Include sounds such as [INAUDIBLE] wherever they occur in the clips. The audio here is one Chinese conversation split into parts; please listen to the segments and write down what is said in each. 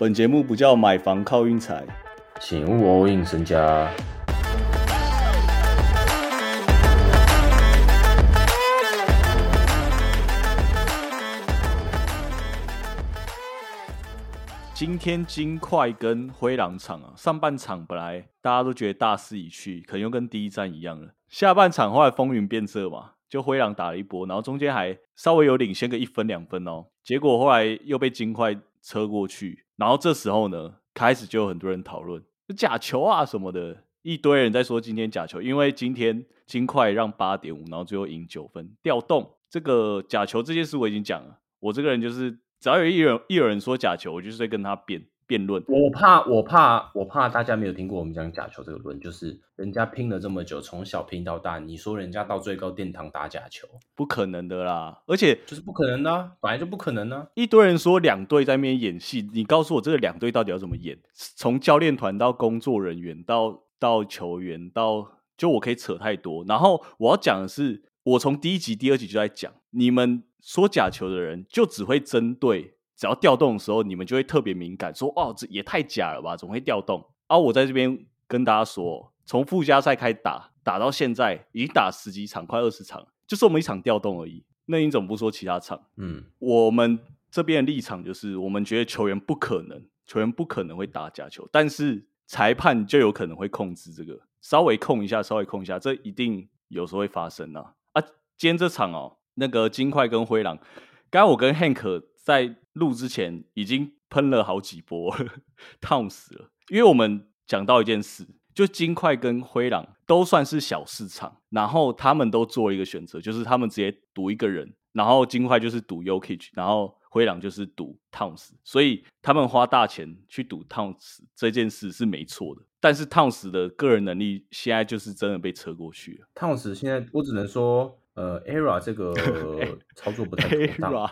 本节目不叫买房靠运财，请勿 all in 身家。今天金块跟灰狼场啊，上半场本来大家都觉得大势已去，可能又跟第一站一样了。下半场后来风云变色嘛，就灰狼打了一波，然后中间还稍微有领先个一分两分哦。结果后来又被金块车过去，然后这时候呢，开始就有很多人讨论假球啊什么的，一堆人在说今天假球，因为今天金块让八点五，然后最后赢九分，调动这个假球这件事我已经讲了，我这个人就是。只要有一人一有人说假球，我就是在跟他辩辩论。我怕，我怕，我怕大家没有听过我们讲假球这个论，就是人家拼了这么久，从小拼到大，你说人家到最高殿堂打假球，不可能的啦！而且就是不可能的、啊，本来就不可能啊。一堆人说两队在那边演戏，你告诉我这个两队到底要怎么演？从教练团到工作人员到到球员到，就我可以扯太多。然后我要讲的是，我从第一集、第二集就在讲，你们。说假球的人就只会针对，只要调动的时候，你们就会特别敏感，说哦，这也太假了吧，怎么会调动？啊，我在这边跟大家说，从附加赛开打，打到现在已经打十几场，快二十场，就是我们一场调动而已。那你怎么不说其他场？嗯，我们这边的立场就是，我们觉得球员不可能，球员不可能会打假球，但是裁判就有可能会控制这个，稍微控一下，稍微控一下，这一定有时候会发生啊。啊，今天这场哦。那个金块跟灰狼，刚刚我跟 Hank 在录之前已经喷了好几波，烫死了。因为我们讲到一件事，就金块跟灰狼都算是小市场，然后他们都做一个选择，就是他们直接赌一个人，然后金块就是赌 Yokich，然后灰狼就是赌 Towns，所以他们花大钱去赌 Towns 这件事是没错的。但是 Towns 的个人能力现在就是真的被扯过去了。Towns 现在我只能说。呃，ERA 这个 [LAUGHS] 操作不太妥当。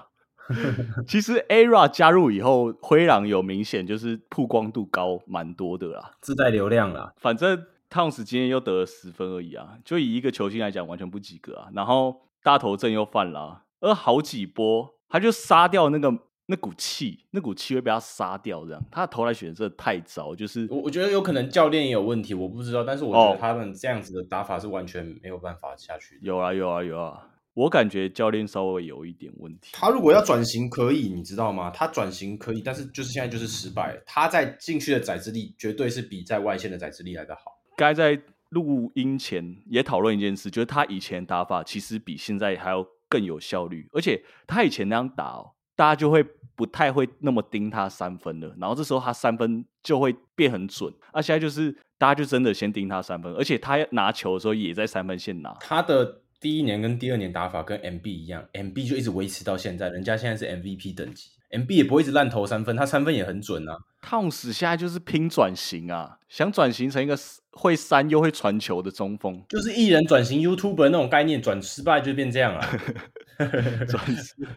[LAUGHS] 其实 ERA 加入以后，灰狼有明显就是曝光度高蛮多的啦，自带流量啦。反正 Towns 今天又得了十分而已啊，就以一个球星来讲，完全不及格啊。然后大头阵又犯了，而好几波他就杀掉那个那股气，那股气会被他杀掉。这样他的投篮选择太糟，就是我我觉得有可能教练也有问题，我不知道。但是我觉得他们这样子的打法是完全没有办法下去的。有啊有啊有啊，我感觉教练稍微有一点问题。他如果要转型可以，你知道吗？他转型可以，但是就是现在就是失败。他在禁区的载资力绝对是比在外线的载资力来的好。该在录音前也讨论一件事，就是他以前打法其实比现在还要更有效率，而且他以前那样打哦。大家就会不太会那么盯他三分了，然后这时候他三分就会变很准。啊，现在就是大家就真的先盯他三分，而且他拿球的时候也在三分线拿。他的第一年跟第二年打法跟 MB 一样，MB 就一直维持到现在，人家现在是 MVP 等级，MB 也不会一直烂投三分，他三分也很准啊。烫死现在就是拼转型啊，想转型成一个会三又会传球的中锋，就是艺人转型 YouTuber 那种概念，转失败就变这样了。[LAUGHS] 转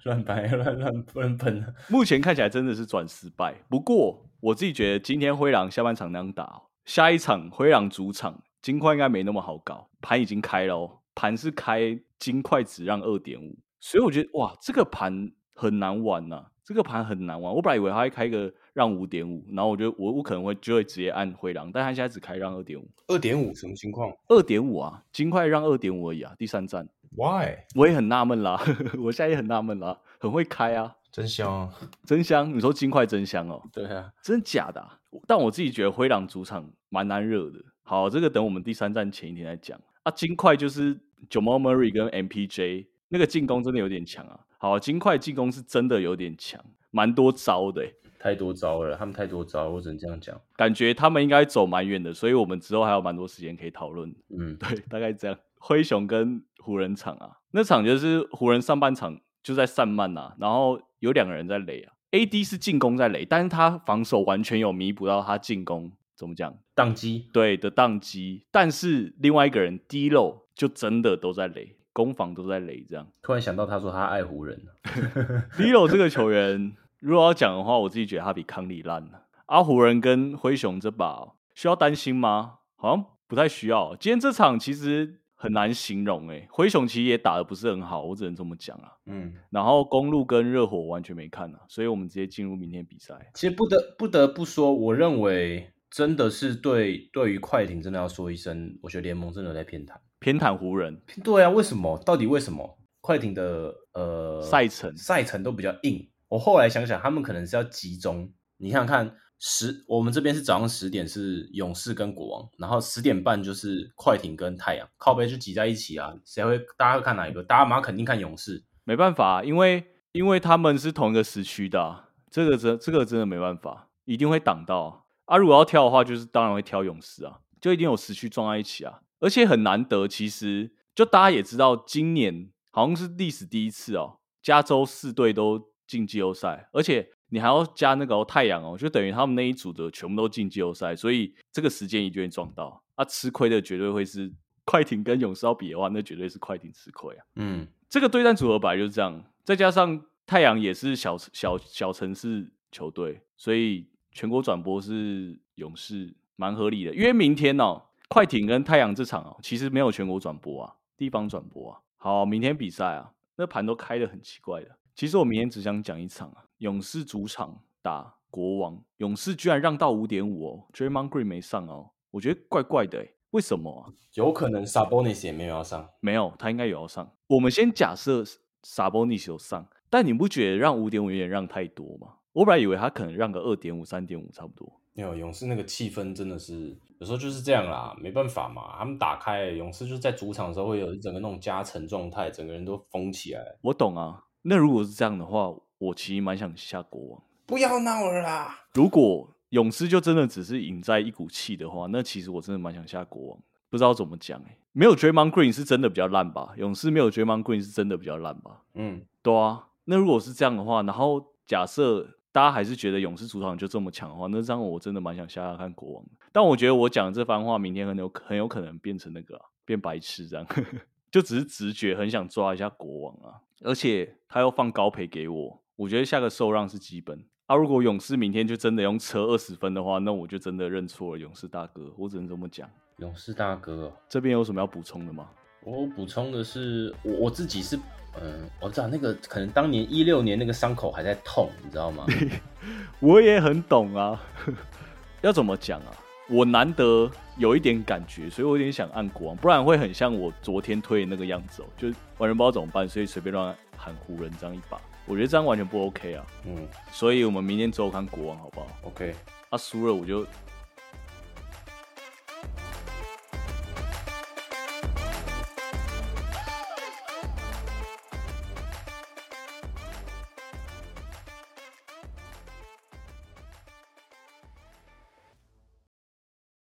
乱掰乱乱乱喷，目前看起来真的是转失败。不过我自己觉得今天灰狼下半场那样打，下一场灰狼主场金块应该没那么好搞，盘已经开了哦，盘是开金块只让二点五，所以我觉得哇，这个盘很难玩呐、啊，这个盘很难玩。我本来以为他会开个让五点五，然后我觉得我我可能会就会直接按灰狼，但他现在只开让二点五，二点五什么情况？二点五啊，金块让二点五而已啊，第三站。Why？我也很纳闷啦，[LAUGHS] 我现在也很纳闷啦，很会开啊，真香啊！真香！你说金块真香哦？对啊，真假的、啊？但我自己觉得灰狼主场蛮难惹的。好，这个等我们第三站前一天再讲啊。金块就是 Jamal Murray 跟 MPJ 那个进攻真的有点强啊。好，金块进攻是真的有点强，蛮多招的、欸，太多招了，他们太多招，我只能这样讲。感觉他们应该走蛮远的，所以我们之后还有蛮多时间可以讨论。嗯，对，大概这样。灰熊跟湖人场啊，那场就是湖人上半场就在散漫啊，然后有两个人在垒啊，AD 是进攻在垒，但是他防守完全有弥补到他进攻怎么讲宕机，对的宕机，但是另外一个人低漏就真的都在垒，攻防都在垒这样。突然想到他说他爱湖人 [LAUGHS] [LAUGHS] 低漏这个球员，如果要讲的话，我自己觉得他比康利烂了。阿湖人跟灰熊这把需要担心吗？好像不太需要。今天这场其实。很难形容哎。灰熊其实也打的不是很好，我只能这么讲啊。嗯，然后公路跟热火完全没看啊，所以我们直接进入明天比赛。其实不得不得不说，我认为真的是对对于快艇真的要说一声，我觉得联盟真的在偏袒。偏袒湖人，对啊，为什么？到底为什么？快艇的呃赛程赛程都比较硬。我后来想想，他们可能是要集中。你想看十，我们这边是早上十点是勇士跟国王，然后十点半就是快艇跟太阳，靠背就挤在一起啊。谁会？大家会看哪一个？大家马上肯定看勇士。没办法，因为因为他们是同一个时区的，这个真这个真的没办法，一定会挡到啊。如果要挑的话，就是当然会挑勇士啊，就一定有时区撞在一起啊。而且很难得，其实就大家也知道，今年好像是历史第一次哦，加州四队都进季后赛，而且你还要加那个太阳哦，就等于他们那一组的全部都进季后赛，所以这个时间一定会撞到啊，吃亏的绝对会是快艇跟勇士要比的话，那绝对是快艇吃亏啊。嗯，这个对战组合本来就是这样，再加上太阳也是小小小城市球队，所以全国转播是勇士蛮合理的，因为明天哦。快艇跟太阳这场哦，其实没有全国转播啊，地方转播啊。好，明天比赛啊，那盘都开的很奇怪的。其实我明天只想讲一场啊，勇士主场打国王，勇士居然让到五点五哦，Draymond Green 没上哦，我觉得怪怪的诶为什么啊？有可能 Sabonis 也没有要上，没有，他应该有要上。我们先假设 Sabonis 有上，但你不觉得让五点五有点让太多吗？我本来以为他可能让个二点五、三点五差不多。没有勇士那个气氛真的是有时候就是这样啦，没办法嘛。他们打开勇士就是在主场的时候会有一整个那种加成状态，整个人都疯起来。我懂啊，那如果是这样的话，我其实蛮想下国王。不要闹了啦！如果勇士就真的只是赢在一股气的话，那其实我真的蛮想下国王。不知道怎么讲哎，没有 Draymond Green 是真的比较烂吧？勇士没有 Draymond Green 是真的比较烂吧？嗯，对啊。那如果是这样的话，然后假设。大家还是觉得勇士主场就这么强的话，那这样我真的蛮想下下看国王。但我觉得我讲这番话，明天很有很有可能变成那个变白痴这样，[LAUGHS] 就只是直觉很想抓一下国王啊。而且他又放高赔给我，我觉得下个受让是基本。啊，如果勇士明天就真的用车二十分的话，那我就真的认错了勇士大哥，我只能这么讲。勇士大哥，这边有什么要补充的吗？我补充的是，我我自己是。嗯，我知道那个可能当年一六年那个伤口还在痛，你知道吗？[LAUGHS] 我也很懂啊，要怎么讲啊？我难得有一点感觉，所以我有点想按国王，不然会很像我昨天推的那个样子哦，就完全不知道怎么办，所以随便乱喊湖人这样一把，我觉得这样完全不 OK 啊。嗯，所以我们明天之后看国王好不好？OK，他输了我就